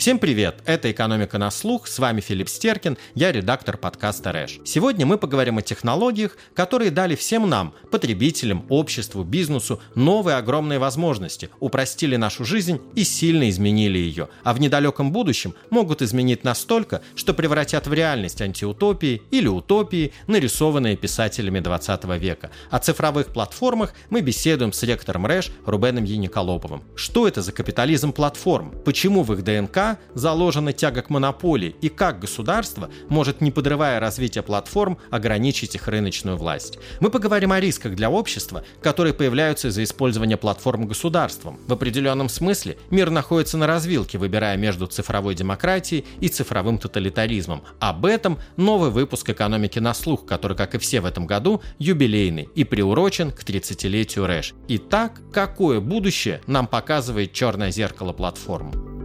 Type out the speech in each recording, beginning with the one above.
Всем привет! Это «Экономика на слух», с вами Филипп Стеркин, я редактор подкаста «Рэш». Сегодня мы поговорим о технологиях, которые дали всем нам, потребителям, обществу, бизнесу, новые огромные возможности, упростили нашу жизнь и сильно изменили ее, а в недалеком будущем могут изменить настолько, что превратят в реальность антиутопии или утопии, нарисованные писателями 20 века. О цифровых платформах мы беседуем с ректором РЭШ Рубеном Яниколоповым. Что это за капитализм платформ? Почему в их ДНК заложена тяга к монополии и как государство может, не подрывая развитие платформ, ограничить их рыночную власть. Мы поговорим о рисках для общества, которые появляются из-за использования платформ государством. В определенном смысле мир находится на развилке, выбирая между цифровой демократией и цифровым тоталитаризмом. Об этом новый выпуск «Экономики на слух», который, как и все в этом году, юбилейный и приурочен к 30-летию РЭШ. Итак, какое будущее нам показывает черное зеркало платформ?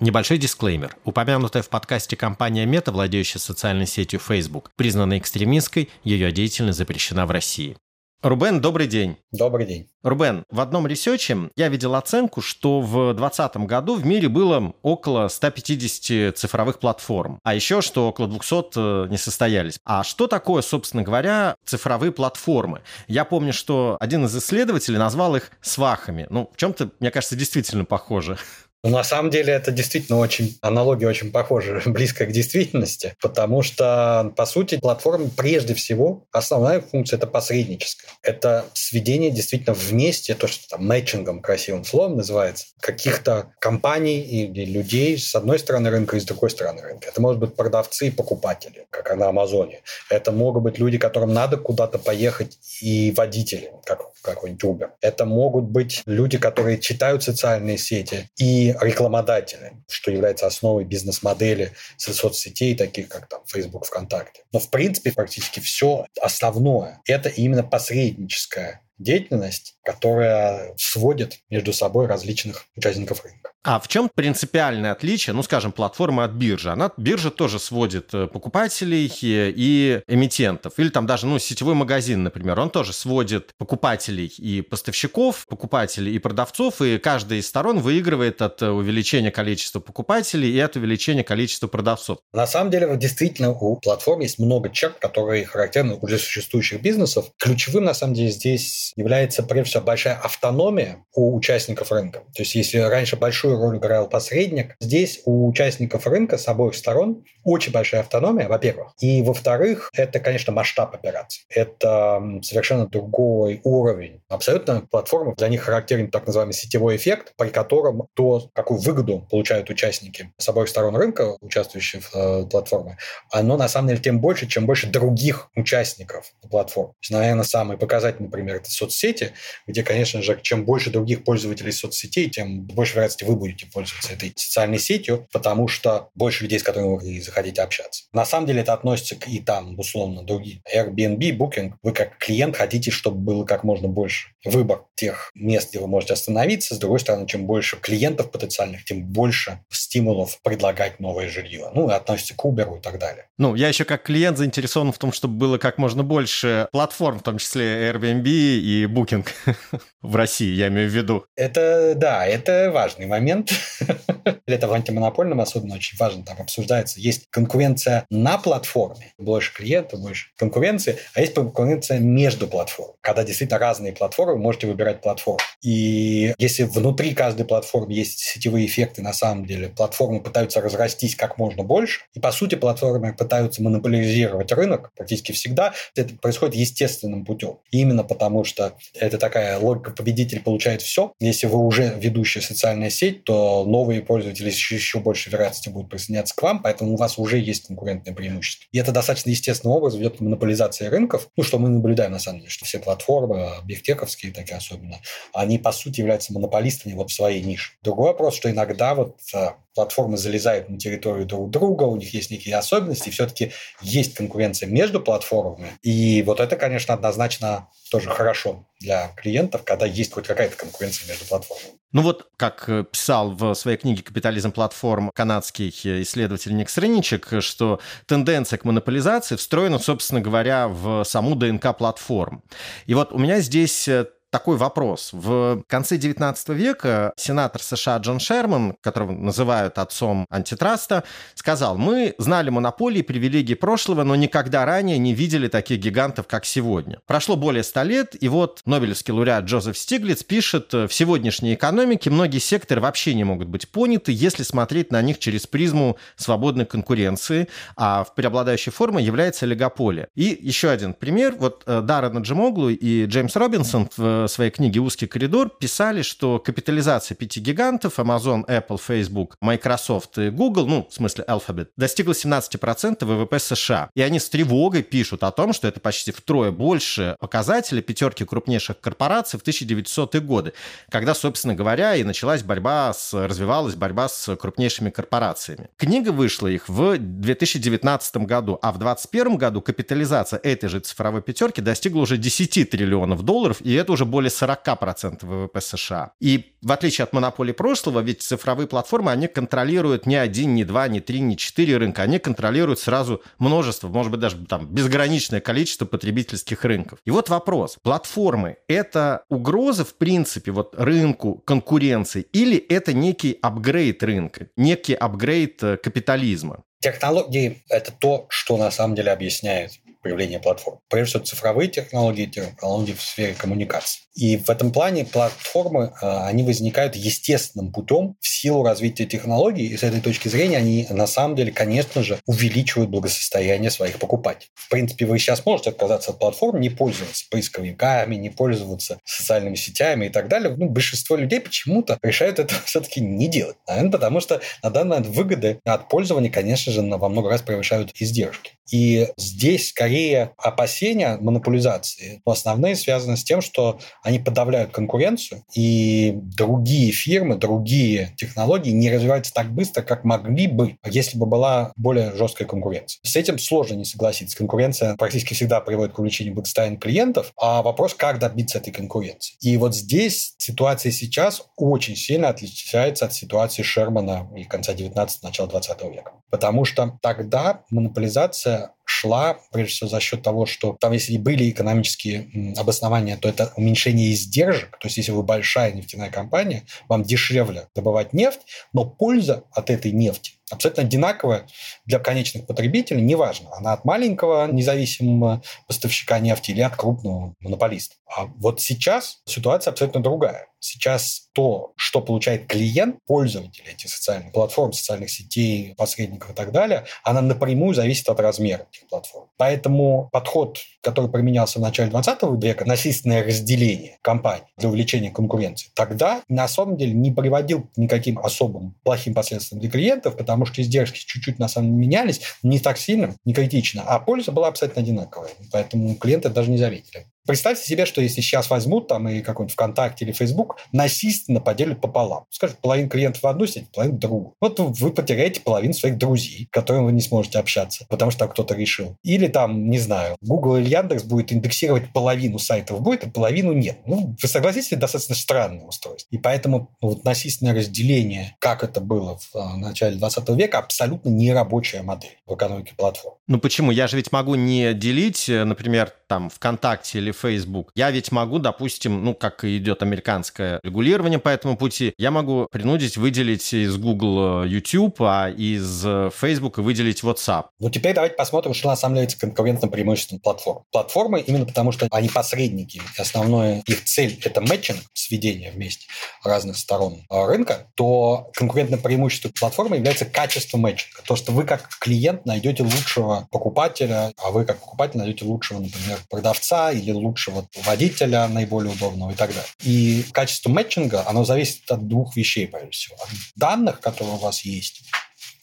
Небольшой дисклеймер. Упомянутая в подкасте компания Мета, владеющая социальной сетью Facebook, признана экстремистской, ее деятельность запрещена в России. Рубен, добрый день. Добрый день. Рубен, в одном ресече я видел оценку, что в 2020 году в мире было около 150 цифровых платформ, а еще что около 200 э, не состоялись. А что такое, собственно говоря, цифровые платформы? Я помню, что один из исследователей назвал их свахами. Ну, в чем-то, мне кажется, действительно похоже. Ну, на самом деле это действительно очень, аналогия очень похожа, близкая к действительности, потому что, по сути, платформа прежде всего, основная функция – это посредническая. Это сведение действительно вместе, то, что там мэтчингом, красивым словом называется, каких-то компаний или людей с одной стороны рынка и с другой стороны рынка. Это может быть продавцы и покупатели, как на Амазоне. Это могут быть люди, которым надо куда-то поехать, и водители, как какой-нибудь Uber. Это могут быть люди, которые читают социальные сети и рекламодатели, что является основой бизнес-модели соцсетей, таких как там Facebook, ВКонтакте. Но в принципе практически все основное – это именно посредническая деятельность, которая сводит между собой различных участников рынка. А в чем принципиальное отличие, ну, скажем, платформы от биржи? Она, биржа тоже сводит э, покупателей и эмитентов. Или там даже, ну, сетевой магазин, например, он тоже сводит покупателей и поставщиков, покупателей и продавцов, и каждая из сторон выигрывает от э, увеличения количества покупателей и от увеличения количества продавцов. На самом деле, действительно, у платформ есть много черт, которые характерны уже существующих бизнесов. Ключевым, на самом деле, здесь является, прежде всего, большая автономия у участников рынка. То есть, если раньше большую роль играл посредник. Здесь у участников рынка с обоих сторон очень большая автономия, во-первых. И, во-вторых, это, конечно, масштаб операций. Это совершенно другой уровень. Абсолютно платформы, для них характерен так называемый сетевой эффект, при котором то, какую выгоду получают участники с обоих сторон рынка, участвующие в э, платформе, оно на самом деле тем больше, чем больше других участников платформы. Наверное, самый показательный пример – это соцсети, где, конечно же, чем больше других пользователей соцсетей, тем больше вероятности вы будете пользоваться этой социальной сетью, потому что больше людей, с которыми вы захотите общаться. На самом деле это относится к и там, условно, другие. Airbnb, Booking, вы как клиент хотите, чтобы было как можно больше выбор тех мест, где вы можете остановиться. С другой стороны, чем больше клиентов потенциальных, тем больше стимулов предлагать новое жилье. Ну, и относится к Uber и так далее. Ну, я еще как клиент заинтересован в том, чтобы было как можно больше платформ, в том числе Airbnb и Booking в России, я имею в виду. Это, да, это важный момент. Это в антимонопольном особенно очень важно, там обсуждается. Есть конкуренция на платформе, больше клиентов, больше конкуренции, а есть конкуренция между платформами, когда действительно разные платформы, вы можете выбирать платформу. И если внутри каждой платформы есть сетевые эффекты, на самом деле платформы пытаются разрастись как можно больше, и по сути платформы пытаются монополизировать рынок практически всегда, это происходит естественным путем. Именно потому, что это такая логика победитель получает все. Если вы уже ведущая социальная сеть, то новые пользователи с еще больше вероятности будут присоединяться к вам, поэтому у вас уже есть конкурентное преимущество. И это достаточно естественным образом ведет к монополизации рынков, ну, что мы наблюдаем на самом деле, что все платформы, бигтековские такие особенно, они по сути являются монополистами вот в своей нише. Другой вопрос, что иногда вот э, платформы залезают на территорию друг друга, у них есть некие особенности, все-таки есть конкуренция между платформами. И вот это, конечно, однозначно тоже хорошо для клиентов, когда есть хоть какая-то конкуренция между платформами. Ну вот, как э, писал в своей книге «Капитализм платформ» канадский исследователь Ник Срыничек, что тенденция к монополизации встроена, собственно говоря, в саму ДНК платформ. И вот у меня здесь э, такой вопрос. В конце 19 века сенатор США Джон Шерман, которого называют отцом антитраста, сказал, мы знали монополии и привилегии прошлого, но никогда ранее не видели таких гигантов, как сегодня. Прошло более 100 лет, и вот Нобелевский лауреат Джозеф Стиглиц пишет, в сегодняшней экономике многие секторы вообще не могут быть поняты, если смотреть на них через призму свободной конкуренции, а в преобладающей форме является олигополия. И еще один пример. Вот э, Даррен Джимоглу и Джеймс Робинсон в своей книге «Узкий коридор» писали, что капитализация пяти гигантов Amazon, Apple, Facebook, Microsoft и Google, ну, в смысле Alphabet, достигла 17% ВВП США. И они с тревогой пишут о том, что это почти втрое больше показателей пятерки крупнейших корпораций в 1900-е годы, когда, собственно говоря, и началась борьба с, развивалась борьба с крупнейшими корпорациями. Книга вышла их в 2019 году, а в 2021 году капитализация этой же цифровой пятерки достигла уже 10 триллионов долларов, и это уже более 40% ВВП США. И в отличие от монополии прошлого, ведь цифровые платформы, они контролируют не один, не два, не три, не четыре рынка, они контролируют сразу множество, может быть, даже там безграничное количество потребительских рынков. И вот вопрос. Платформы – это угроза, в принципе, вот рынку конкуренции или это некий апгрейд рынка, некий апгрейд э, капитализма? Технологии – это то, что на самом деле объясняет появления платформ. Прежде всего, цифровые технологии, технологии в сфере коммуникации. И в этом плане платформы, а, они возникают естественным путем в силу развития технологий, и с этой точки зрения они на самом деле, конечно же, увеличивают благосостояние своих покупателей. В принципе, вы сейчас можете отказаться от платформ, не пользоваться поисковиками, не пользоваться социальными сетями и так далее. Ну, большинство людей почему-то решают это все-таки не делать. Наверное, потому что на данный момент выгоды от пользования, конечно же, во много раз превышают издержки. И здесь скорее опасения монополизации, но основные связаны с тем, что они подавляют конкуренцию, и другие фирмы, другие технологии не развиваются так быстро, как могли бы, если бы была более жесткая конкуренция. С этим сложно не согласиться. Конкуренция практически всегда приводит к увеличению благосостояния клиентов, а вопрос, как добиться этой конкуренции. И вот здесь ситуация сейчас очень сильно отличается от ситуации Шермана и конца 19 начала 20 века. Потому что тогда монополизация шла, прежде всего, за счет того, что там, если были экономические обоснования, то это уменьшение издержек. То есть, если вы большая нефтяная компания, вам дешевле добывать нефть, но польза от этой нефти абсолютно одинаковая для конечных потребителей, неважно, она от маленького независимого поставщика нефти или от крупного монополиста. А вот сейчас ситуация абсолютно другая. Сейчас то, что получает клиент, пользователь этих социальных платформ, социальных сетей, посредников и так далее, она напрямую зависит от размера этих платформ. Поэтому подход, который применялся в начале 20 века, насильственное разделение компаний для увеличения конкуренции, тогда на самом деле не приводил к никаким особым плохим последствиям для клиентов, потому что издержки чуть-чуть на самом деле менялись, не так сильно, не критично, а польза была абсолютно одинаковая. Поэтому клиенты даже не заметили. Представьте себе, что если сейчас возьмут там и какой-нибудь ВКонтакте или Facebook, насильственно поделят пополам. Скажут, половину клиентов в одну сеть, половину в другую. Вот вы потеряете половину своих друзей, с которыми вы не сможете общаться, потому что кто-то решил. Или там, не знаю, Google или Яндекс будет индексировать половину сайтов будет, а половину нет. Ну, вы согласитесь, это достаточно странное устройство. И поэтому ну, вот насильственное разделение, как это было в а, начале 20 века, абсолютно нерабочая модель в экономике платформ. Ну почему? Я же ведь могу не делить, э, например, там ВКонтакте или Facebook. Я ведь могу, допустим, ну, как идет американское регулирование по этому пути, я могу принудить выделить из Google э, YouTube, а из э, Facebook выделить WhatsApp. Ну, теперь давайте посмотрим, что на самом деле конкурентным преимуществом платформ. Платформы именно потому, что они посредники. Основная их цель – это мэтчинг, сведение вместе разных сторон рынка, то конкурентным преимуществом платформы является качество мэтчинга. То, что вы как клиент найдете лучшего покупателя, а вы как покупатель найдете лучшего, например, продавца или лучшего водителя наиболее удобного и так далее. И качество мэтчинга, оно зависит от двух вещей, прежде всего. От данных, которые у вас есть,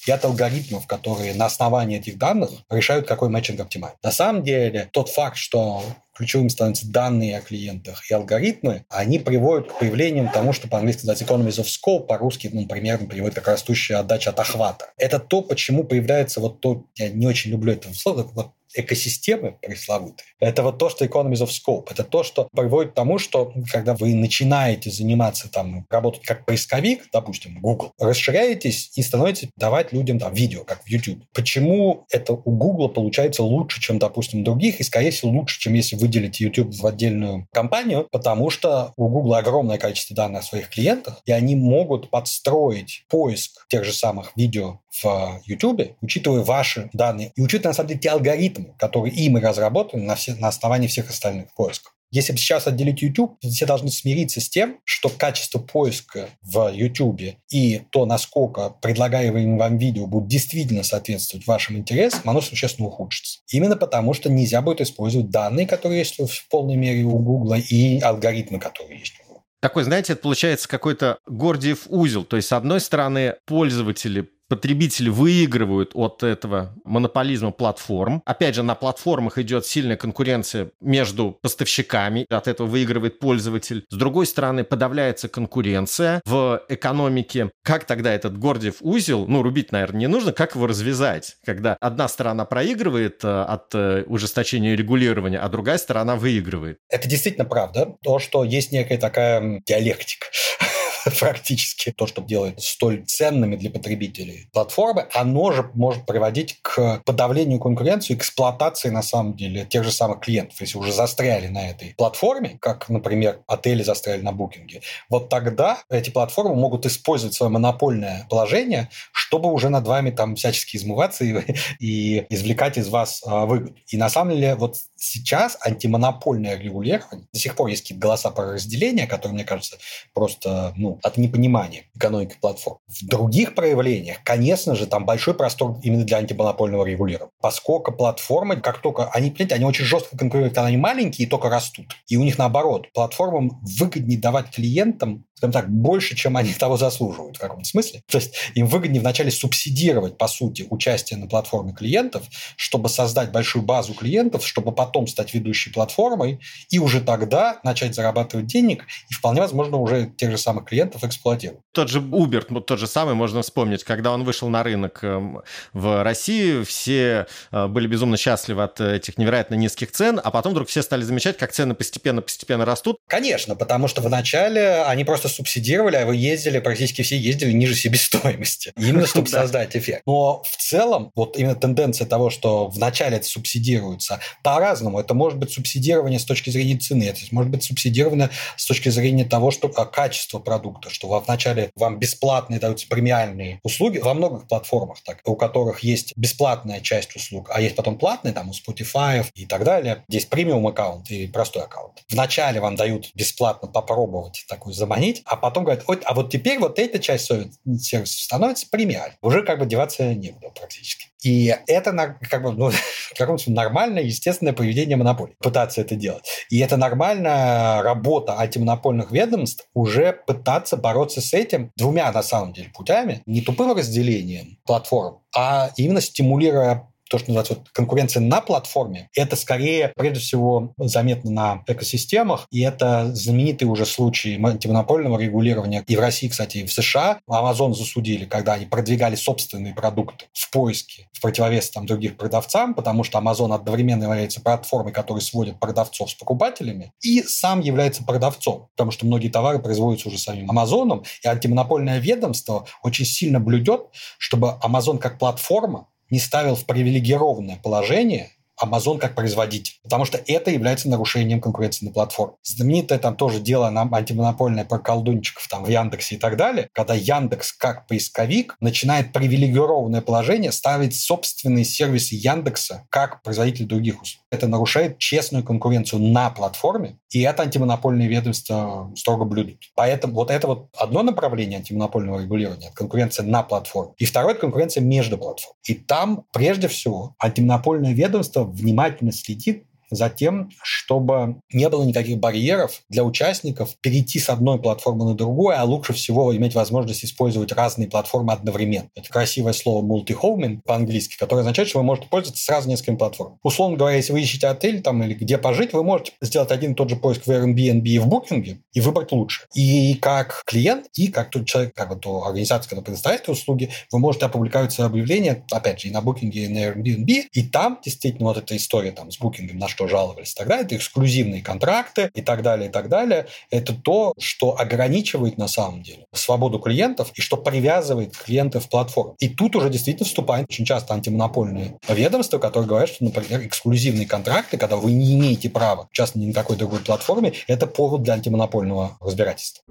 и от алгоритмов, которые на основании этих данных решают, какой мэтчинг оптимальный. На самом деле, тот факт, что ключевым становятся данные о клиентах и алгоритмы, они приводят к появлению тому, что по-английски называется economies of scope, по-русски, ну, примерно приводит как растущая отдача от охвата. Это то, почему появляется вот то, я не очень люблю это слово, вот экосистемы пресловутые, это вот то, что economies of scope. Это то, что приводит к тому, что когда вы начинаете заниматься там, работать как поисковик, допустим, Google, расширяетесь и становитесь давать людям там видео, как в YouTube. Почему это у Google получается лучше, чем, допустим, других, и, скорее всего, лучше, чем если выделить YouTube в отдельную компанию, потому что у Google огромное количество данных о своих клиентах, и они могут подстроить поиск тех же самых видео в YouTube, учитывая ваши данные, и учитывая, на самом деле, те алгоритмы, которые им разработаны на, все, на основании всех остальных поисков. Если сейчас отделить YouTube, все должны смириться с тем, что качество поиска в YouTube и то, насколько предлагаемые вам видео будут действительно соответствовать вашим интересам, оно существенно ухудшится. Именно потому, что нельзя будет использовать данные, которые есть в полной мере у Google, и алгоритмы, которые есть у Google. Такой, знаете, это получается какой-то Гордиев узел. То есть, с одной стороны, пользователи потребители выигрывают от этого монополизма платформ. Опять же, на платформах идет сильная конкуренция между поставщиками, от этого выигрывает пользователь. С другой стороны, подавляется конкуренция в экономике. Как тогда этот Гордиев узел, ну, рубить, наверное, не нужно, как его развязать, когда одна сторона проигрывает э, от э, ужесточения регулирования, а другая сторона выигрывает? Это действительно правда. То, что есть некая такая диалектика практически то, что делает столь ценными для потребителей платформы, оно же может приводить к подавлению конкуренции, эксплуатации, на самом деле, тех же самых клиентов. Если уже застряли на этой платформе, как, например, отели застряли на букинге, вот тогда эти платформы могут использовать свое монопольное положение, чтобы уже над вами там всячески измываться и, и извлекать из вас а, выгоду. И на самом деле вот сейчас антимонопольное регулирование, до сих пор есть какие-то голоса про разделение, которые, мне кажется, просто ну, от непонимания экономики платформ. В других проявлениях, конечно же, там большой простор именно для антимонопольного регулирования. Поскольку платформы, как только они, понимаете, они очень жестко конкурируют, они маленькие и только растут. И у них наоборот, платформам выгоднее давать клиентам скажем так, больше, чем они того заслуживают в каком-то смысле. То есть им выгоднее вначале субсидировать, по сути, участие на платформе клиентов, чтобы создать большую базу клиентов, чтобы потом стать ведущей платформой, и уже тогда начать зарабатывать денег, и вполне возможно уже тех же самых клиентов эксплуатировать. Тот же Uber, ну, тот же самый, можно вспомнить, когда он вышел на рынок эм, в России, все э, были безумно счастливы от этих невероятно низких цен, а потом вдруг все стали замечать, как цены постепенно-постепенно растут. Конечно, потому что вначале они просто просто субсидировали, а вы ездили, практически все ездили ниже себестоимости. Именно чтобы создать эффект. Но в целом, вот именно тенденция того, что вначале это субсидируется по-разному. Это может быть субсидирование с точки зрения цены, это может быть субсидирование с точки зрения того, что а, качество продукта, что вначале вам бесплатные даются премиальные услуги во многих платформах, так, у которых есть бесплатная часть услуг, а есть потом платные, там у Spotify и так далее. Здесь премиум аккаунт и простой аккаунт. Вначале вам дают бесплатно попробовать такую заманить, а потом говорят, а вот теперь вот эта часть сервиса становится премиальной. Уже как бы деваться некуда практически. И это как бы, ну, как нормальное, естественное поведение монополии, пытаться это делать. И это нормальная работа антимонопольных ведомств уже пытаться бороться с этим двумя, на самом деле, путями. Не тупым разделением платформ, а именно стимулируя то, что называется вот, конкуренция на платформе, это скорее, прежде всего, заметно на экосистемах, и это знаменитый уже случай антимонопольного регулирования. И в России, кстати, и в США Amazon засудили, когда они продвигали собственные продукты в поиске, в противовес там, других продавцам, потому что Amazon одновременно является платформой, которая сводит продавцов с покупателями, и сам является продавцом, потому что многие товары производятся уже самим Амазоном, и антимонопольное ведомство очень сильно блюдет, чтобы Amazon как платформа не ставил в привилегированное положение Amazon как производитель, потому что это является нарушением конкуренции на платформе. Знаменитое там тоже дело на антимонопольное про колдунчиков там в Яндексе и так далее, когда Яндекс как поисковик начинает привилегированное положение ставить собственные сервисы Яндекса как производитель других услуг. Это нарушает честную конкуренцию на платформе, и это антимонопольные ведомства строго блюдут. Поэтому вот это вот одно направление антимонопольного регулирования, конкуренция на платформе. И второе – конкуренция между платформами. И там, прежде всего, антимонопольное ведомство внимательно следит за тем, чтобы не было никаких барьеров для участников перейти с одной платформы на другую, а лучше всего иметь возможность использовать разные платформы одновременно. Это красивое слово multi-homing по-английски, которое означает, что вы можете пользоваться сразу несколькими платформами. Условно говоря, если вы ищете отель там или где пожить, вы можете сделать один и тот же поиск в Airbnb и в Booking и выбрать лучше. И как клиент, и как тот человек, как вот организация, которая предоставляет эти услуги, вы можете опубликовать свое объявление, опять же, и на Booking, и на Airbnb, и там действительно вот эта история там с Booking, на что жаловались тогда, это эксклюзивные контракты и так далее, и так далее. Это то, что ограничивает на самом деле свободу клиентов и что привязывает клиентов в платформу. И тут уже действительно вступает очень часто антимонопольные ведомства, которые говорят, что, например, эксклюзивные контракты, когда вы не имеете права часто ни на какой другой платформе, это повод для антимонопольного разбирательства.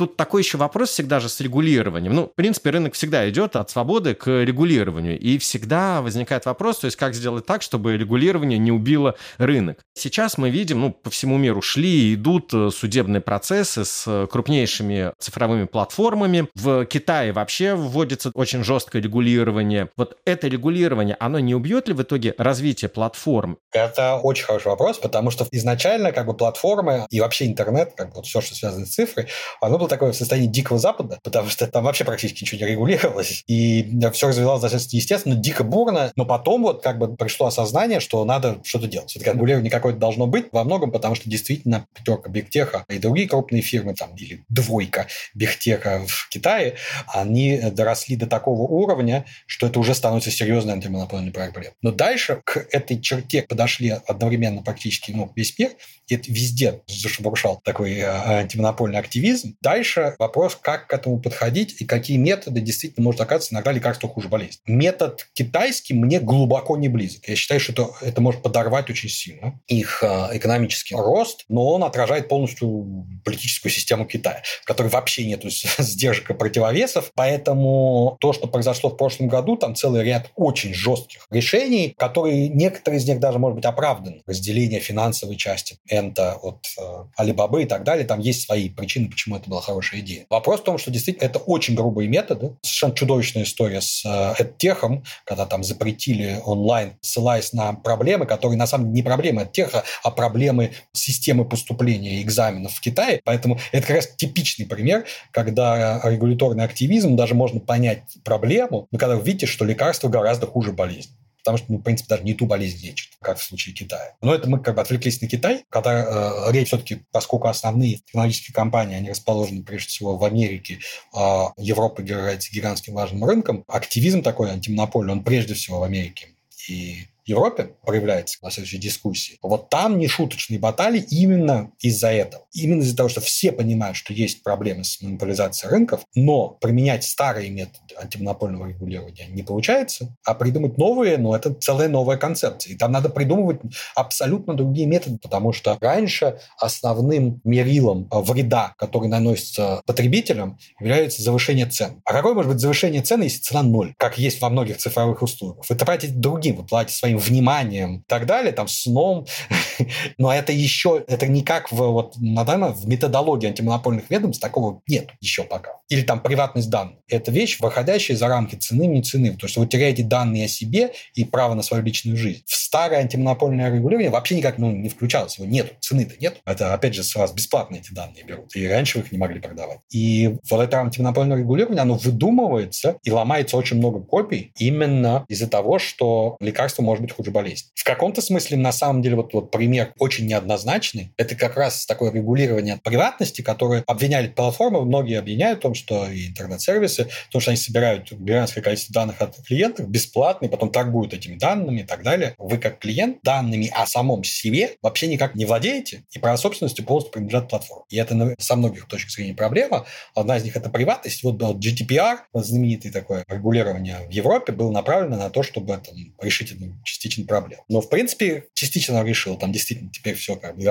Тут такой еще вопрос всегда же с регулированием. Ну, в принципе, рынок всегда идет от свободы к регулированию. И всегда возникает вопрос, то есть как сделать так, чтобы регулирование не убило рынок. Сейчас мы видим, ну, по всему миру шли и идут э, судебные процессы с крупнейшими цифровыми платформами. В Китае вообще вводится очень жесткое регулирование. Вот это регулирование, оно не убьет ли в итоге развитие платформ? Это очень хороший вопрос, потому что изначально как бы платформы и вообще интернет, как бы вот все, что связано с цифрой, оно было такое в состоянии дикого запада, потому что там вообще практически ничего не регулировалось, и все развивалось достаточно естественно, дико бурно, но потом вот как бы пришло осознание, что надо что-то делать. Все-таки регулирование какое-то должно быть во многом, потому что действительно пятерка Бигтеха и другие крупные фирмы, там, или двойка Бигтеха в Китае, они доросли до такого уровня, что это уже становится серьезной антимонопольной проблемой. Но дальше к этой черте подошли одновременно практически ну, весь мир, и это везде зашебуршал такой э, антимонопольный активизм. Дальше вопрос, как к этому подходить и какие методы действительно может оказаться иногда лекарство хуже болезни. Метод китайский мне глубоко не близок. Я считаю, что это, это может подорвать очень сильно их э, экономический рост, но он отражает полностью политическую систему Китая, в которой вообще нет сдержек и противовесов. Поэтому то, что произошло в прошлом году, там целый ряд очень жестких решений, которые некоторые из них даже, может быть, оправданы. Разделение финансовой части Энта от э, Алибабы и так далее. Там есть свои причины, почему это была хорошая идея. Вопрос в том, что действительно это очень грубые методы. Совершенно чудовищная история с э, EdTech, когда там запретили онлайн, ссылаясь на проблемы, которые на самом деле не проблемы EdTech, а проблемы системы поступления экзаменов в Китае. Поэтому это как раз типичный пример, когда регуляторный активизм, даже можно понять проблему, но когда вы видите, что лекарство гораздо хуже болезни потому что, ну, в принципе, даже не ту болезнь лечит, как в случае Китая. Но это мы как бы отвлеклись на Китай, когда э, речь все-таки, поскольку основные технологические компании, они расположены прежде всего в Америке, а Европа является гигантским важным рынком, активизм такой антимонопольный, он прежде всего в Америке. И Европе проявляется на следующей дискуссии, вот там не шуточные баталии именно из-за этого. Именно из-за того, что все понимают, что есть проблемы с монополизацией рынков, но применять старые методы антимонопольного регулирования не получается, а придумать новые, ну, это целая новая концепция. И там надо придумывать абсолютно другие методы, потому что раньше основным мерилом вреда, который наносится потребителям, является завышение цен. А какое может быть завышение цены, если цена ноль, как есть во многих цифровых услугах? Вы тратите другим, вы платите своим вниманием и так далее, там, сном. Но это еще, это не как в, вот, на данном, в методологии антимонопольных ведомств такого нет еще пока. Или там приватность данных. Это вещь, выходящая за рамки цены, не цены. То есть вы теряете данные о себе и право на свою личную жизнь. В старое антимонопольное регулирование вообще никак ну, не включалось. Его нет, цены-то нет. Это, опять же, с вас бесплатно эти данные берут. И раньше вы их не могли продавать. И вот это антимонопольное регулирование, оно выдумывается и ломается очень много копий именно из-за того, что лекарство может быть быть хуже болезнь. В каком-то смысле, на самом деле, вот, вот пример очень неоднозначный. Это как раз такое регулирование приватности, которое обвиняли платформы, многие обвиняют в том, что и интернет-сервисы, в что они собирают гигантское количество данных от клиентов бесплатно, и потом торгуют этими данными и так далее. Вы как клиент данными о самом себе вообще никак не владеете, и право собственности полностью принадлежат платформе. И это со многих точек зрения проблема. Одна из них – это приватность. Вот GDPR, вот знаменитый такое регулирование в Европе, было направлено на то, чтобы там, решить эту частично проблем. Но, в принципе, частично решил. Там действительно теперь все как бы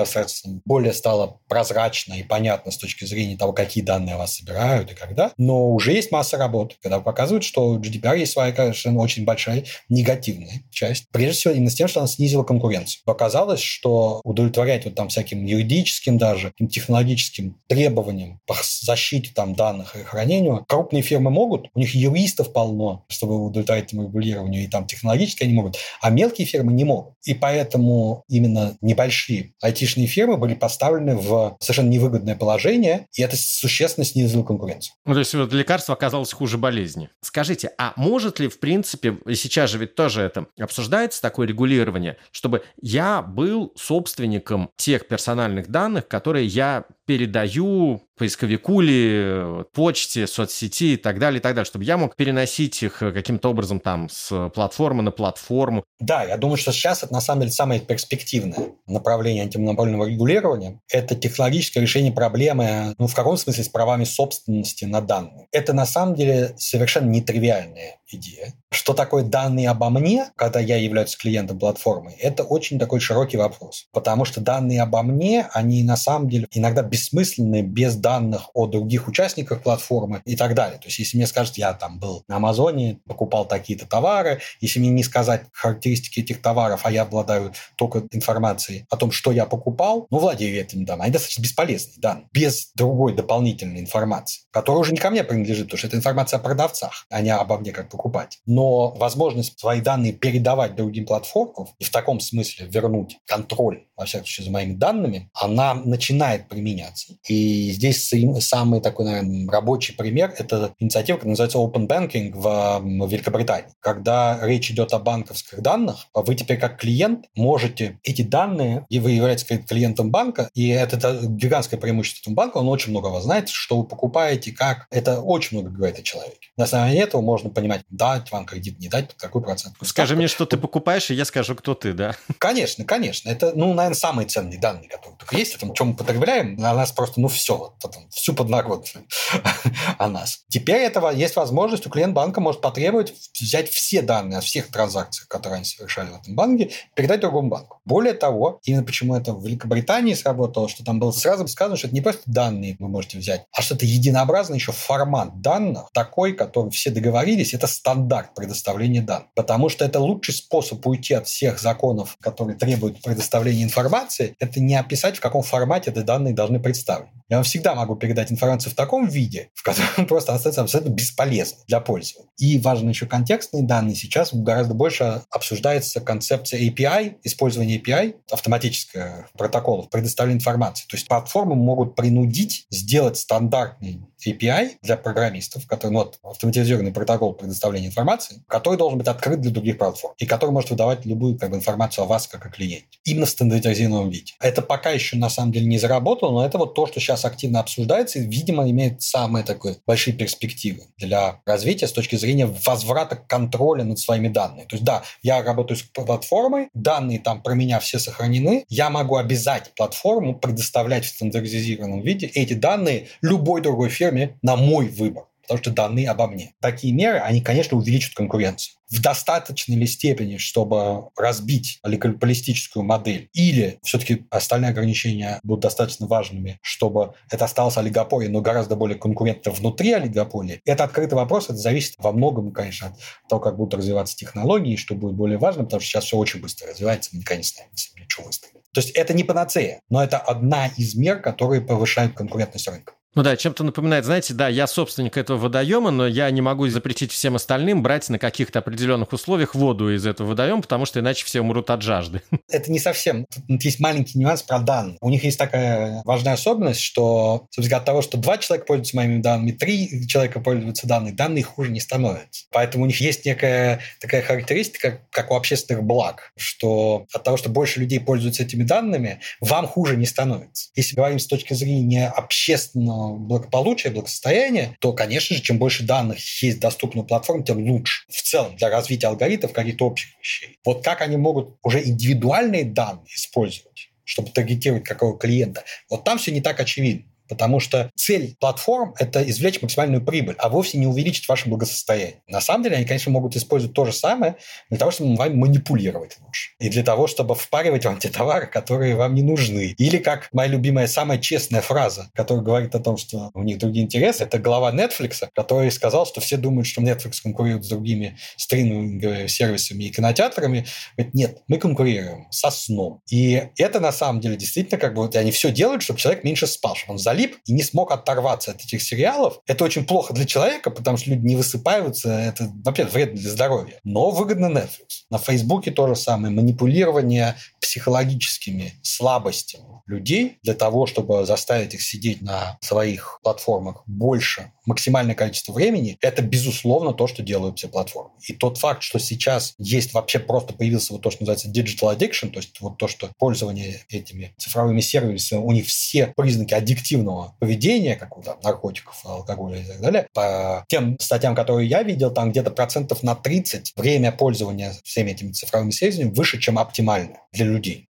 более стало прозрачно и понятно с точки зрения того, какие данные вас собирают и когда. Но уже есть масса работы, когда показывают, что GDPR есть своя, конечно, очень большая негативная часть. Прежде всего, именно с тем, что она снизила конкуренцию. Показалось, что удовлетворять вот там всяким юридическим даже, технологическим требованиям по защите там данных и хранению крупные фирмы могут, у них юристов полно, чтобы удовлетворять этому регулированию, и там технологически они могут, а мелкие фирмы не могут. И поэтому именно небольшие айтишные фирмы были поставлены в совершенно невыгодное положение, и это существенно снизило конкуренцию. Ну, то есть вот лекарство оказалось хуже болезни. Скажите, а может ли, в принципе, и сейчас же ведь тоже это обсуждается, такое регулирование, чтобы я был собственником тех персональных данных, которые я передаю поисковику или почте, соцсети и так далее, и так далее, чтобы я мог переносить их каким-то образом там с платформы на платформу. Да, я думаю, что сейчас это на самом деле самое перспективное направление антимонопольного регулирования. Это технологическое решение проблемы, ну, в каком смысле, с правами собственности на данные. Это на самом деле совершенно нетривиальная идея. Что такое данные обо мне, когда я являюсь клиентом платформы, это очень такой широкий вопрос. Потому что данные обо мне, они на самом деле иногда бессмысленны без данных о других участниках платформы и так далее. То есть, если мне скажут, я там был на Амазоне, покупал такие-то товары, если мне не сказать характеристики этих товаров, а я обладаю только информацией о том, что я покупал, ну, владею этим данными, они достаточно бесполезны, данные, без другой дополнительной информации, которая уже не ко мне принадлежит, потому что это информация о продавцах, а не обо мне как покупать. Но возможность свои данные передавать другим платформам и в таком смысле вернуть контроль, во всяком случае, за моими данными, она начинает применяться. И здесь самый такой, наверное, рабочий пример – это инициатива, которая называется Open Banking в Великобритании. Когда речь идет о банковских данных, вы теперь как клиент можете эти данные, и вы являетесь клиентом банка, и это гигантское преимущество этого банка, он очень много вас знает, что вы покупаете, как. Это очень много говорит о человеке. На основании этого можно понимать, дать вам кредит, не дать, под какой процент. Скажи мне, что ты покупаешь, и я скажу, кто ты, да? Конечно, конечно. Это, ну, наверное, самые ценные данные, которые только есть. Это, чем мы потребляем, на нас просто, ну, все, потом, всю подноготную о нас. Теперь этого есть возможность, у клиент банка может потребовать взять все данные о всех транзакциях, которые они совершали в этом банке, передать другому банку. Более того, именно почему это в Великобритании сработало, что там было сразу сказано, что это не просто данные вы можете взять, а что это единообразный еще формат данных, такой, который все договорились, это стандарт предоставления данных. Потому что это лучший способ уйти от всех законов, которые требуют предоставления информации, это не описать, в каком формате эти данные должны представлены. Я вам всегда могу передать информацию в таком виде, в котором просто остается абсолютно бесполезно для пользователя. И важно еще контекстные данные. Сейчас гораздо больше обсуждается концепция API, использование API, автоматического протокола предоставления информации. То есть платформы могут принудить сделать стандартный API для программистов, который, ну, вот, автоматизированный протокол предоставления информации, который должен быть открыт для других платформ и который может выдавать любую как бы, информацию о вас как о клиенте. Именно в стандартизированном виде. Это пока еще на самом деле не заработало, но это вот то, что сейчас активно обсуждается и, видимо, имеет самые такие большие перспективы для развития с точки зрения возврата контроля над своими данными. То есть, да, я работаю с платформой, данные там про меня все сохранены, я могу обязать платформу предоставлять в стандартизированном виде эти данные любой другой фирме, фирме на мой выбор потому что данные обо мне. Такие меры, они, конечно, увеличат конкуренцию. В достаточной ли степени, чтобы разбить олигополистическую модель, или все-таки остальные ограничения будут достаточно важными, чтобы это осталось олигополией, но гораздо более конкурентно внутри олигополии, это открытый вопрос, это зависит во многом, конечно, от того, как будут развиваться технологии, что будет более важно, потому что сейчас все очень быстро развивается, мы никогда не знаем, ничего быстро. То есть это не панацея, но это одна из мер, которые повышают конкурентность рынка. Ну да, чем-то напоминает, знаете, да, я собственник этого водоема, но я не могу запретить всем остальным брать на каких-то определенных условиях воду из этого водоема, потому что иначе все умрут от жажды. Это не совсем. Тут есть маленький нюанс про данные. У них есть такая важная особенность, что, собственно, от того, что два человека пользуются моими данными, три человека пользуются данными, данные хуже не становятся. Поэтому у них есть некая такая характеристика, как у общественных благ, что от того, что больше людей пользуются этими данными, вам хуже не становится. Если говорим с точки зрения общественного благополучия, благосостояния, то, конечно же, чем больше данных есть доступна платформе, тем лучше. В целом, для развития алгоритмов каких-то общих вещей. Вот как они могут уже индивидуальные данные использовать, чтобы таргетировать какого клиента, вот там все не так очевидно. Потому что цель платформ – это извлечь максимальную прибыль, а вовсе не увеличить ваше благосостояние. На самом деле они, конечно, могут использовать то же самое для того, чтобы вами манипулировать лучше. И для того, чтобы впаривать вам те товары, которые вам не нужны. Или, как моя любимая, самая честная фраза, которая говорит о том, что у них другие интересы, это глава Netflix, который сказал, что все думают, что Netflix конкурирует с другими стриминговыми сервисами и кинотеатрами. Говорит, нет, мы конкурируем со сном. И это на самом деле действительно как бы вот они все делают, чтобы человек меньше спал, чтобы он залип и не смог оторваться от этих сериалов. Это очень плохо для человека, потому что люди не высыпаются. Это, во-первых, вредно для здоровья. Но выгодно Netflix. На Фейсбуке то же самое. Манипулирование психологическими слабостями людей для того, чтобы заставить их сидеть на своих платформах больше, максимальное количество времени, это, безусловно, то, что делают все платформы. И тот факт, что сейчас есть вообще просто появился вот то, что называется digital addiction, то есть вот то, что пользование этими цифровыми сервисами, у них все признаки аддиктивного поведения, как у там, наркотиков, алкоголя и так далее, по тем статьям, которые я видел, там где-то процентов на 30 время пользования всеми этими цифровыми сервисами выше, чем оптимально для людей.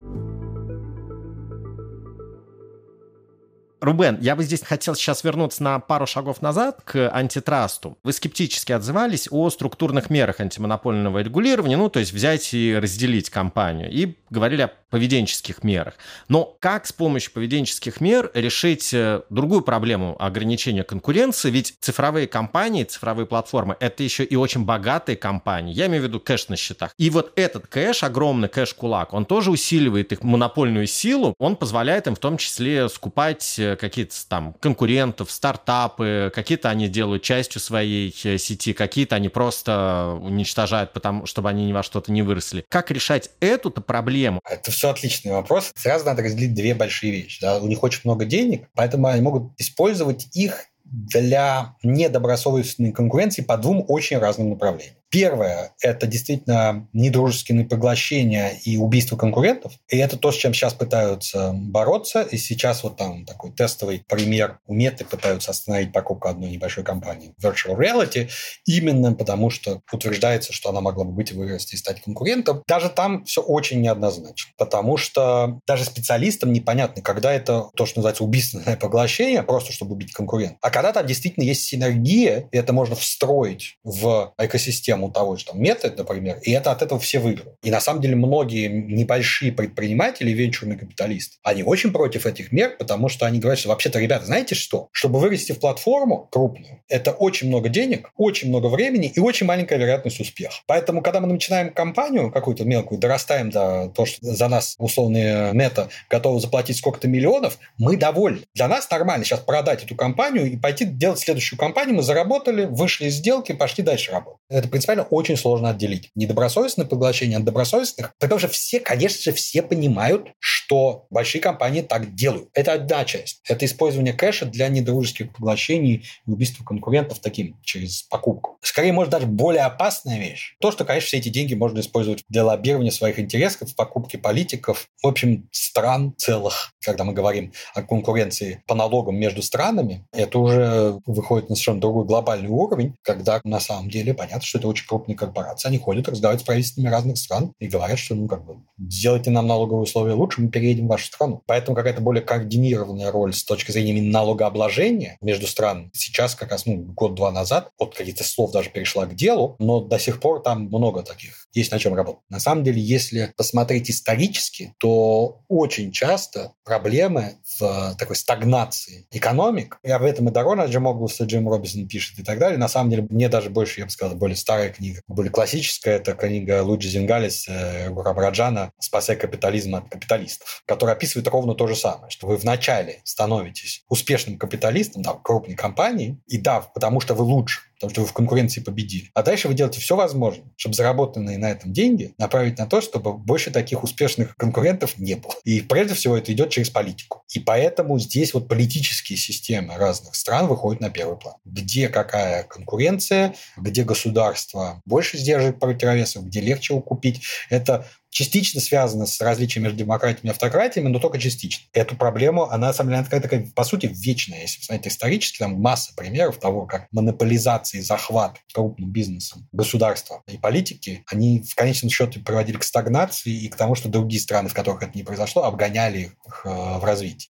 Рубен, я бы здесь хотел сейчас вернуться на пару шагов назад к антитрасту. Вы скептически отзывались о структурных мерах антимонопольного регулирования, ну, то есть взять и разделить компанию, и говорили о поведенческих мерах. Но как с помощью поведенческих мер решить э, другую проблему ограничения конкуренции? Ведь цифровые компании, цифровые платформы — это еще и очень богатые компании. Я имею в виду кэш на счетах. И вот этот кэш, огромный кэш-кулак, он тоже усиливает их монопольную силу. Он позволяет им в том числе скупать э, какие-то там конкурентов, стартапы. Какие-то они делают частью своей э, сети, какие-то они просто уничтожают, потому чтобы они ни во что-то не выросли. Как решать эту-то проблему? Это все отличный вопрос. Сразу надо разделить две большие вещи. Да? У них очень много денег, поэтому они могут использовать их для недобросовестной конкуренции по двум очень разным направлениям. Первое – это действительно недружественные поглощения и убийство конкурентов. И это то, с чем сейчас пытаются бороться. И сейчас вот там такой тестовый пример. У Меты пытаются остановить покупку одной небольшой компании Virtual Reality именно потому, что утверждается, что она могла бы быть вырасти и стать конкурентом. Даже там все очень неоднозначно. Потому что даже специалистам непонятно, когда это то, что называется убийственное поглощение, просто чтобы убить конкурента, а когда там действительно есть синергия, и это можно встроить в экосистему тему того же там метод, например, и это от этого все выиграют. И на самом деле многие небольшие предприниматели, венчурные капиталисты, они очень против этих мер, потому что они говорят, что вообще-то, ребята, знаете что? Чтобы вырасти в платформу крупную, это очень много денег, очень много времени и очень маленькая вероятность успеха. Поэтому, когда мы начинаем компанию какую-то мелкую, дорастаем до того, что за нас условные мета готовы заплатить сколько-то миллионов, мы довольны. Для нас нормально сейчас продать эту компанию и пойти делать следующую компанию. Мы заработали, вышли из сделки, пошли дальше работать. Это принципиально принципиально очень сложно отделить. Недобросовестное поглощение от добросовестных, потому что все, конечно же, все понимают, что большие компании так делают. Это одна часть. Это использование кэша для недружеских поглощений и убийства конкурентов таким, через покупку. Скорее, может, даже более опасная вещь. То, что, конечно, все эти деньги можно использовать для лоббирования своих интересов, покупки политиков, в общем, стран целых. Когда мы говорим о конкуренции по налогам между странами, это уже выходит на совершенно другой глобальный уровень, когда на самом деле понятно, что это очень очень крупные корпорации, они ходят, разговаривают с правительствами разных стран и говорят, что, ну, как бы, сделайте нам налоговые условия лучше, мы переедем в вашу страну. Поэтому какая-то более координированная роль с точки зрения именно налогообложения между странами сейчас, как раз, ну, год-два назад, от каких-то слов даже перешла к делу, но до сих пор там много таких. Есть на чем работать. На самом деле, если посмотреть исторически, то очень часто проблемы в такой стагнации экономик, и об этом и Дорона Джимоглус и Джим Робинсон пишет и так далее, на самом деле, мне даже больше, я бы сказал, более старая книга. Более классическая – это книга Луиджи Зингалис э, Раджана «Спасай капитализм от капиталистов», которая описывает ровно то же самое, что вы вначале становитесь успешным капиталистом, да, крупной компании, и да, потому что вы лучше, потому что вы в конкуренции победили. А дальше вы делаете все возможное, чтобы заработанные на этом деньги направить на то, чтобы больше таких успешных конкурентов не было. И прежде всего это идет через политику. И поэтому здесь вот политические системы разных стран выходят на первый план. Где какая конкуренция, где государство больше сдерживает противовесов, где легче его купить. Это частично связано с различием между демократиями и автократиями, но только частично. Эту проблему, она, деле, такая, такая, по сути, вечная. Если посмотреть исторически, там масса примеров того, как монополизация и захват крупным бизнесом государства и политики, они в конечном счете приводили к стагнации и к тому, что другие страны, в которых это не произошло, обгоняли их э, в развитии.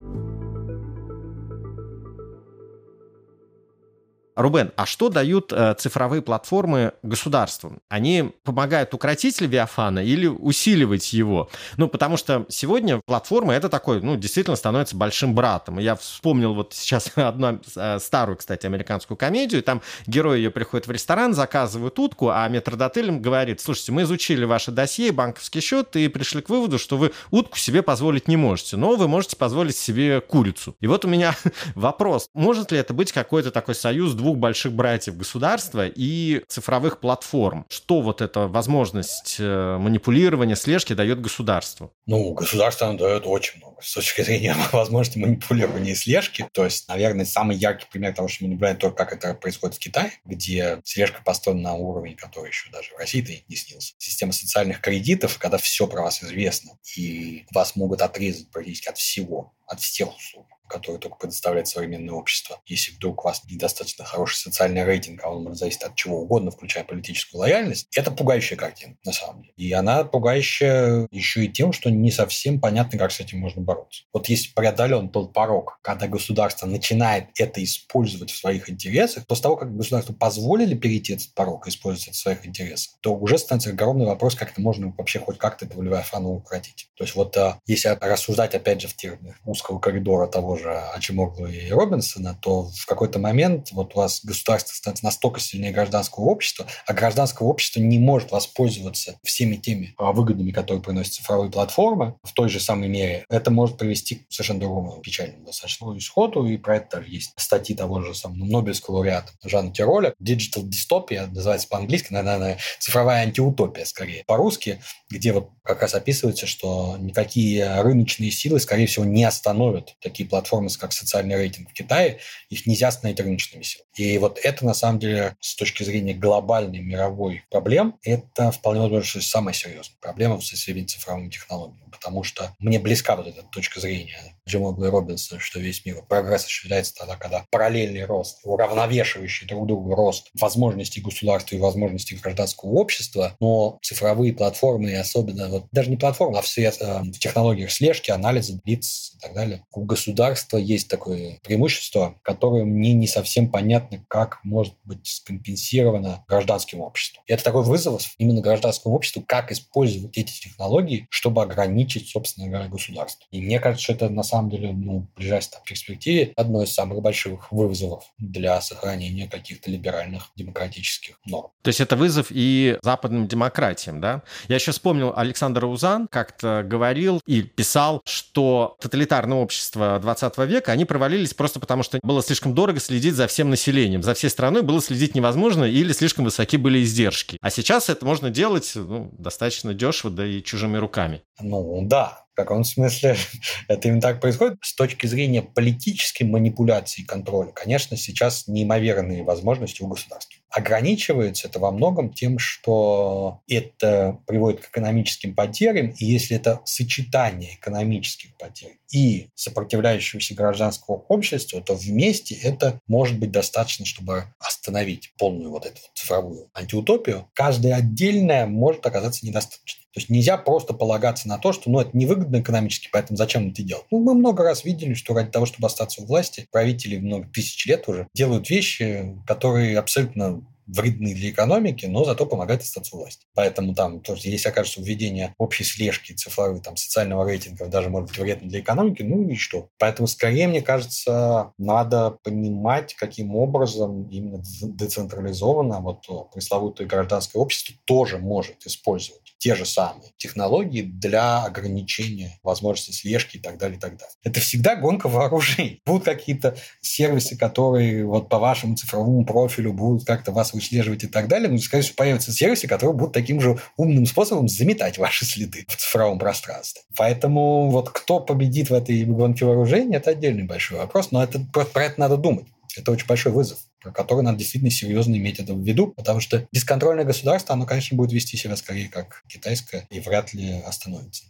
Рубен, а что дают э, цифровые платформы государству? Они помогают укротить Левиафана или усиливать его? Ну, потому что сегодня платформа это такой, ну, действительно становится большим братом. Я вспомнил вот сейчас одну э, старую, кстати, американскую комедию, там герой ее приходит в ресторан, заказывает утку, а метродотель им говорит, слушайте, мы изучили ваше досье, банковский счет и пришли к выводу, что вы утку себе позволить не можете, но вы можете позволить себе курицу. И вот у меня вопрос, может ли это быть какой-то такой союз двух больших братьев государства и цифровых платформ? Что вот эта возможность э, манипулирования, слежки дает государству? Ну, государство дает очень много с точки зрения возможности манипулирования и слежки. То есть, наверное, самый яркий пример того, что мы наблюдаем то, как это происходит в Китае, где слежка построена на уровне, который еще даже в России-то не снился. Система социальных кредитов, когда все про вас известно, и вас могут отрезать практически от всего, от всех услуг который только предоставляет современное общество. Если вдруг у вас недостаточно хороший социальный рейтинг, а он зависеть от чего угодно, включая политическую лояльность, это пугающая картина, на самом деле. И она пугающая еще и тем, что не совсем понятно, как с этим можно бороться. Вот если преодолен тот порог, когда государство начинает это использовать в своих интересах, после того, как государству позволили перейти этот порог и использовать это в своих интересах, то уже становится огромный вопрос, как это можно вообще хоть как-то это волевая фану укротить. То есть вот а, если рассуждать, опять же, в терминах узкого коридора того же Ачимоглу и Робинсона, то в какой-то момент вот у вас государство становится настолько сильнее гражданского общества, а гражданское общество не может воспользоваться всеми теми выгодами, которые приносят цифровые платформы в той же самой мере. Это может привести к совершенно другому печальному достаточно исходу, и про это есть статьи того же самого Нобелевского лауреата Жана Тироля. Digital Dystopia называется по-английски, наверное, цифровая антиутопия скорее. По-русски, где вот как раз описывается, что никакие рыночные силы, скорее всего, не остановят такие платформы, как социальный рейтинг в Китае, их нельзя остановить рыночными силами. И вот это, на самом деле, с точки зрения глобальной мировой проблем, это вполне возможно самая серьезная проблема в связи с цифровыми технологиями, потому что мне близка вот эта точка зрения Джима Робинсона, что весь мир прогресс осуществляется тогда, когда параллельный рост, уравновешивающий друг другу рост возможностей государства и возможностей гражданского общества, но цифровые платформы, и особенно вот, даже не платформы, а в, свет, э, в технологиях слежки, анализа лиц и так далее, у государства есть такое преимущество, которое мне не совсем понятно, как может быть скомпенсировано гражданским обществом. И это такой вызов именно гражданскому обществу, как использовать эти технологии, чтобы ограничить, собственно говоря, государство. И мне кажется, что это на самом деле, ну, в ближайшей перспективе одно из самых больших вызовов для сохранения каких-то либеральных демократических норм. То есть это вызов и западным демократиям, да? Я еще вспомнил, Александр Узан как-то говорил и писал, что тоталитарные общества 20 века, они провалились просто потому, что было слишком дорого следить за всем населением. За всей страной было следить невозможно или слишком высоки были издержки. А сейчас это можно делать ну, достаточно дешево, да и чужими руками. Ну да, в каком смысле это именно так происходит? С точки зрения политической манипуляции и контроля, конечно, сейчас неимоверные возможности у государства. Ограничивается это во многом тем, что это приводит к экономическим потерям, и если это сочетание экономических потерь и сопротивляющегося гражданского общества, то вместе это может быть достаточно, чтобы остановить полную вот эту цифровую антиутопию. Каждая отдельная может оказаться недостаточно. То есть нельзя просто полагаться на то, что ну, это невыгодно экономически, поэтому зачем это делать? Ну, мы много раз видели, что ради того, чтобы остаться у власти, правители много тысяч лет уже делают вещи, которые абсолютно вредны для экономики, но зато помогают остаться власти. Поэтому там, тоже, если окажется введение общей слежки цифровой, там, социального рейтинга даже может быть вредно для экономики, ну и что? Поэтому скорее, мне кажется, надо понимать, каким образом именно децентрализованно вот пресловутое гражданское общество тоже может использовать те же самые технологии для ограничения возможности слежки и так далее, и так далее. Это всегда гонка вооружений. Будут какие-то сервисы, которые вот по вашему цифровому профилю будут как-то вас выслеживать и так далее, но, скорее всего, появятся сервисы, которые будут таким же умным способом заметать ваши следы в цифровом пространстве. Поэтому вот кто победит в этой гонке вооружений, это отдельный большой вопрос, но это, про это надо думать. Это очень большой вызов, про который надо действительно серьезно иметь это в виду, потому что бесконтрольное государство, оно, конечно, будет вести себя скорее как китайское и вряд ли остановится.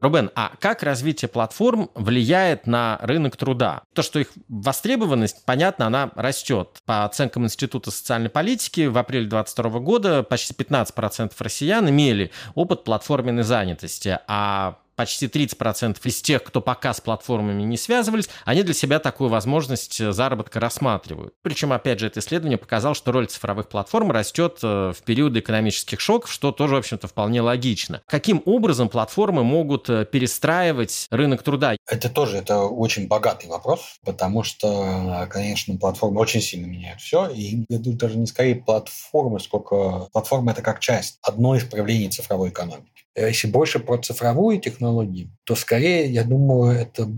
Рубен, а как развитие платформ влияет на рынок труда? То, что их востребованность, понятно, она растет. По оценкам Института социальной политики, в апреле 2022 года почти 15% россиян имели опыт платформенной занятости, а почти 30% из тех, кто пока с платформами не связывались, они для себя такую возможность заработка рассматривают. Причем, опять же, это исследование показало, что роль цифровых платформ растет э, в периоды экономических шоков, что тоже, в общем-то, вполне логично. Каким образом платформы могут э, перестраивать рынок труда? Это тоже это очень богатый вопрос, потому что, конечно, платформы очень сильно меняют все. И я думаю, даже не скорее платформы, сколько платформа это как часть одной из проявлений цифровой экономики. Если больше про цифровую технологию, то скорее, я думаю, это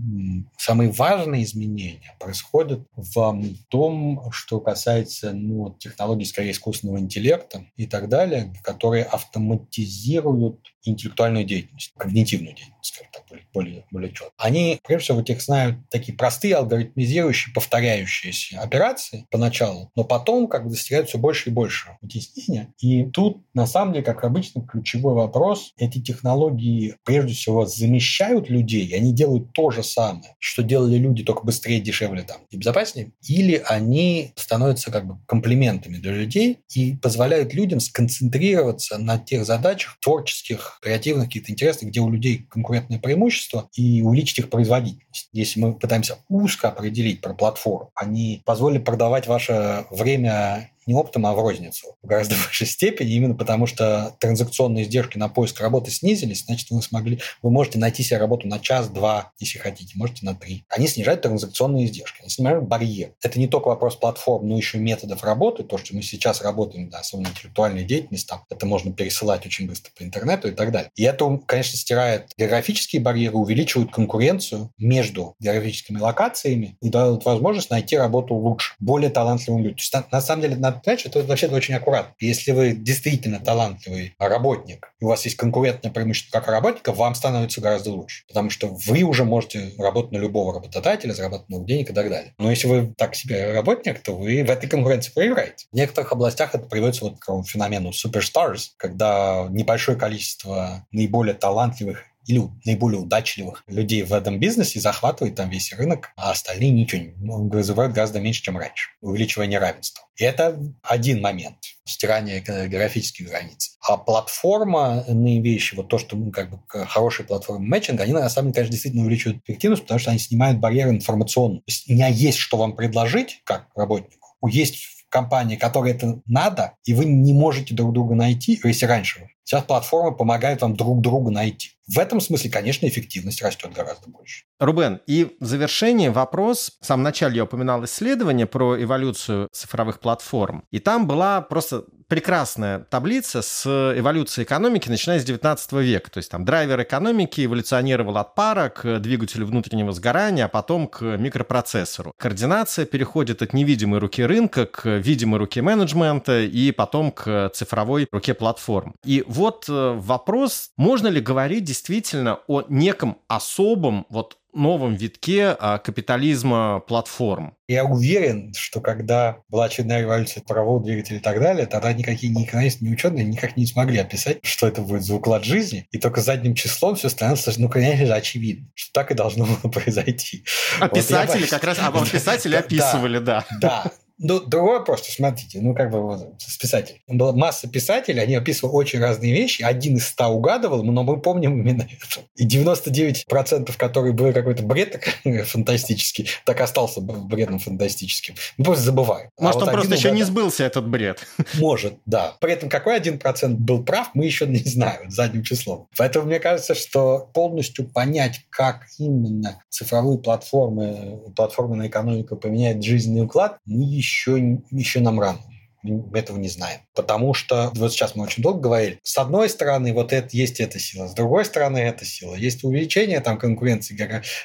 самые важные изменения происходят в том, что касается ну, технологий, скорее, искусственного интеллекта и так далее, которые автоматизируют интеллектуальную деятельность, когнитивную деятельность, скажем так, более, более, более четко. Они, прежде всего, их знают такие простые, алгоритмизирующие, повторяющиеся операции поначалу, но потом как бы достигают все больше и больше вытеснения. И тут, на самом деле, как обычно, ключевой вопрос, эти технологии, прежде всего, замещают людей, и они делают то же самое, что делали люди, только быстрее, дешевле там и безопаснее, или они становятся как бы комплиментами для людей и позволяют людям сконцентрироваться на тех задачах творческих, креативных, каких-то интересных, где у людей конкурентное преимущество, и увеличить их производительность. Если мы пытаемся узко определить про платформу, они позволили продавать ваше время не оптом, а в розницу в гораздо большей степени, именно потому что транзакционные издержки на поиск работы снизились, значит, вы смогли, вы можете найти себе работу на час-два, если хотите, можете на три. Они снижают транзакционные издержки, они снимают барьер. Это не только вопрос платформ, но еще и методов работы, то, что мы сейчас работаем, да, особенно интеллектуальная деятельность, там, это можно пересылать очень быстро по интернету и так далее. И это, конечно, стирает географические барьеры, увеличивает конкуренцию между географическими локациями и дает возможность найти работу лучше, более талантливым людям. То есть, на, на самом деле, что это вообще очень аккуратно. Если вы действительно талантливый работник, и у вас есть конкурентное преимущество как работника, вам становится гораздо лучше. Потому что вы уже можете работать на любого работодателя, зарабатывать много денег и так далее. Но если вы так себе работник, то вы в этой конкуренции проиграете. В некоторых областях это приводится вот к феномену superstars, когда небольшое количество наиболее талантливых или наиболее удачливых людей в этом бизнесе захватывает там весь рынок, а остальные ничего не ну, вызывают гораздо меньше, чем раньше, увеличивая неравенство. И это один момент стирания географических границ. А платформенные вещи, вот то, что мы как бы хорошие платформы мэтчинга, они на самом деле, конечно, действительно увеличивают эффективность, потому что они снимают барьеры информационные. То есть у меня есть что вам предложить, как работнику, есть компании, которой это надо, и вы не можете друг друга найти, если раньше Сейчас платформы помогают вам друг друга найти. В этом смысле, конечно, эффективность растет гораздо больше. Рубен, и в завершение вопрос. В самом начале я упоминал исследование про эволюцию цифровых платформ. И там была просто прекрасная таблица с эволюцией экономики, начиная с 19 века. То есть там драйвер экономики эволюционировал от пара к двигателю внутреннего сгорания, а потом к микропроцессору. Координация переходит от невидимой руки рынка к видимой руке менеджмента и потом к цифровой руке платформ. И вот э, вопрос, можно ли говорить действительно о неком особом вот новом витке а, капитализма платформ. Я уверен, что когда была очередная революция парового двигателя и так далее, тогда никакие ни экономисты, ни ученые никак не смогли описать, что это будет за уклад жизни. И только задним числом все становится, ну, конечно же, очевидно, что так и должно было произойти. А вот писатели я... как раз, а вот писатели описывали, да. Да, ну, другой вопрос, смотрите, ну, как бы вот, с писателей. Была масса писателей, они описывали очень разные вещи. Один из ста угадывал, но мы помним именно это. И 99%, которые были какой-то бред фантастический, так остался бредом фантастическим. Мы просто забываем. А Может, а он вот просто еще угадал. не сбылся, этот бред. Может, да. При этом какой один процент был прав, мы еще не знаем задним числом. Поэтому мне кажется, что полностью понять, как именно цифровые платформы, платформенная экономика поменяет жизненный уклад, мы еще еще, еще нам рано. Мы этого не знаем. Потому что, вот сейчас мы очень долго говорили, с одной стороны, вот это есть эта сила, с другой стороны, эта сила. Есть увеличение там, конкуренции,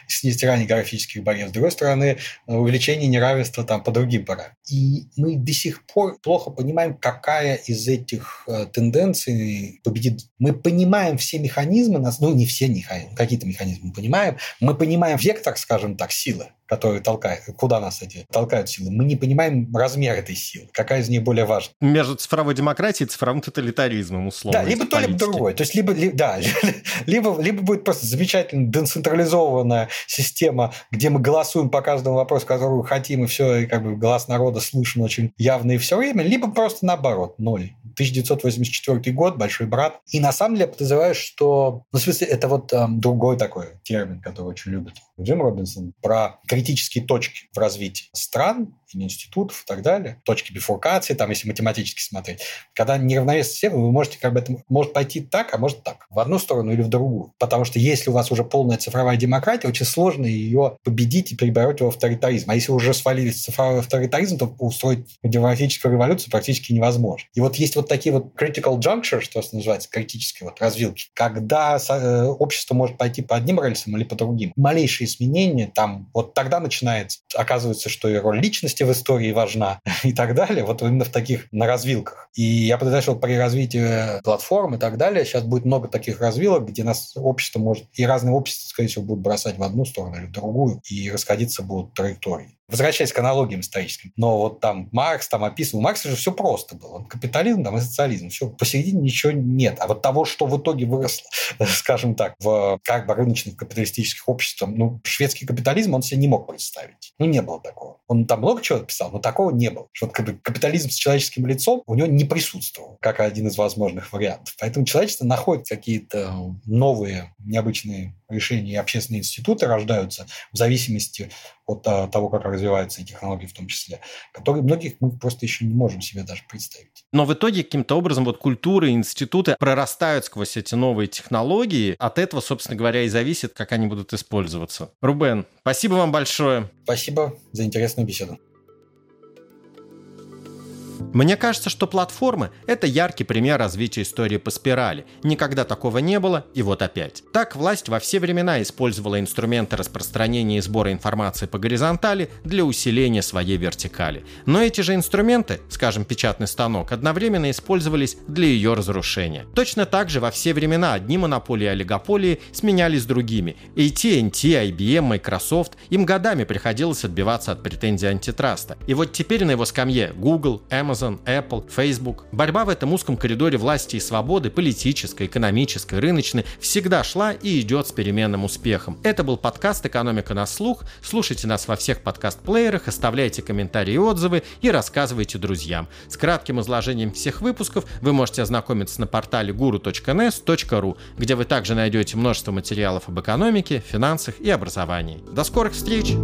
снижение графических барьеров, с другой стороны, увеличение неравенства там, по другим парам. И мы до сих пор плохо понимаем, какая из этих э, тенденций победит. Мы понимаем все механизмы, ну не все механизмы, какие-то механизмы мы понимаем, мы понимаем вектор, скажем так, силы, которые толкают, куда нас эти толкают силы. Мы не понимаем размер этой силы, какая из них более важно. Между цифровой демократией и цифровым тоталитаризмом, условно. Да, либо то, либо другое. То есть, либо, ли, да, либо, либо будет просто замечательная децентрализованная система, где мы голосуем по каждому вопросу, который хотим, и все, и как бы голос народа слышен очень явно и все время, либо просто наоборот, ноль. 1984 год, большой брат. И на самом деле подозреваю, что, ну, в смысле, это вот э, другой такой термин, который очень любит Джим Робинсон, про критические точки в развитии стран институтов и так далее, точки бифуркации, там, если математически смотреть. Когда неравновесная система, вы можете как бы это может пойти так, а может так, в одну сторону или в другую. Потому что если у вас уже полная цифровая демократия, очень сложно ее победить и перебороть в авторитаризм. А если уже свалились цифровой авторитаризм, то устроить демократическую революцию практически невозможно. И вот есть вот такие вот critical juncture, что называется, критические вот развилки, когда э, общество может пойти по одним рельсам или по другим. Малейшие изменения, там вот тогда начинается, оказывается, что и роль личности в истории важна и так далее, вот именно в таких на развилках. И я подозреваю, что при развитии платформ и так далее сейчас будет много таких развилок, где нас общество может, и разные общества, скорее всего, будут бросать в одну сторону или в другую, и расходиться будут траектории. Возвращаясь к аналогиям историческим. Но вот там Маркс там описывал. У Маркса же все просто было. Капитализм там, и социализм. Все, посередине ничего нет. А вот того, что в итоге выросло, скажем так, в как бы рыночных капиталистических обществах, ну, шведский капитализм он себе не мог представить. Ну, не было такого. Он там много чего писал, но такого не было. Что вот капитализм с человеческим лицом у него не присутствовал, как один из возможных вариантов. Поэтому человечество находит какие-то новые, необычные решения и общественные институты рождаются в зависимости от а, того, как развиваются и технологии в том числе, которые многих мы просто еще не можем себе даже представить. Но в итоге каким-то образом вот культуры, институты прорастают сквозь эти новые технологии. От этого, собственно говоря, и зависит, как они будут использоваться. Рубен, спасибо вам большое. Спасибо за интересную беседу. Мне кажется, что платформы – это яркий пример развития истории по спирали. Никогда такого не было, и вот опять. Так власть во все времена использовала инструменты распространения и сбора информации по горизонтали для усиления своей вертикали. Но эти же инструменты, скажем, печатный станок, одновременно использовались для ее разрушения. Точно так же во все времена одни монополии и олигополии сменялись другими. AT&T, IBM, Microsoft, им годами приходилось отбиваться от претензий антитраста. И вот теперь на его скамье Google, Amazon, Amazon, Apple, Facebook. Борьба в этом узком коридоре власти и свободы, политической, экономической, рыночной, всегда шла и идет с переменным успехом. Это был подкаст «Экономика на слух». Слушайте нас во всех подкаст-плеерах, оставляйте комментарии и отзывы и рассказывайте друзьям. С кратким изложением всех выпусков вы можете ознакомиться на портале guru.nes.ru, где вы также найдете множество материалов об экономике, финансах и образовании. До скорых встреч!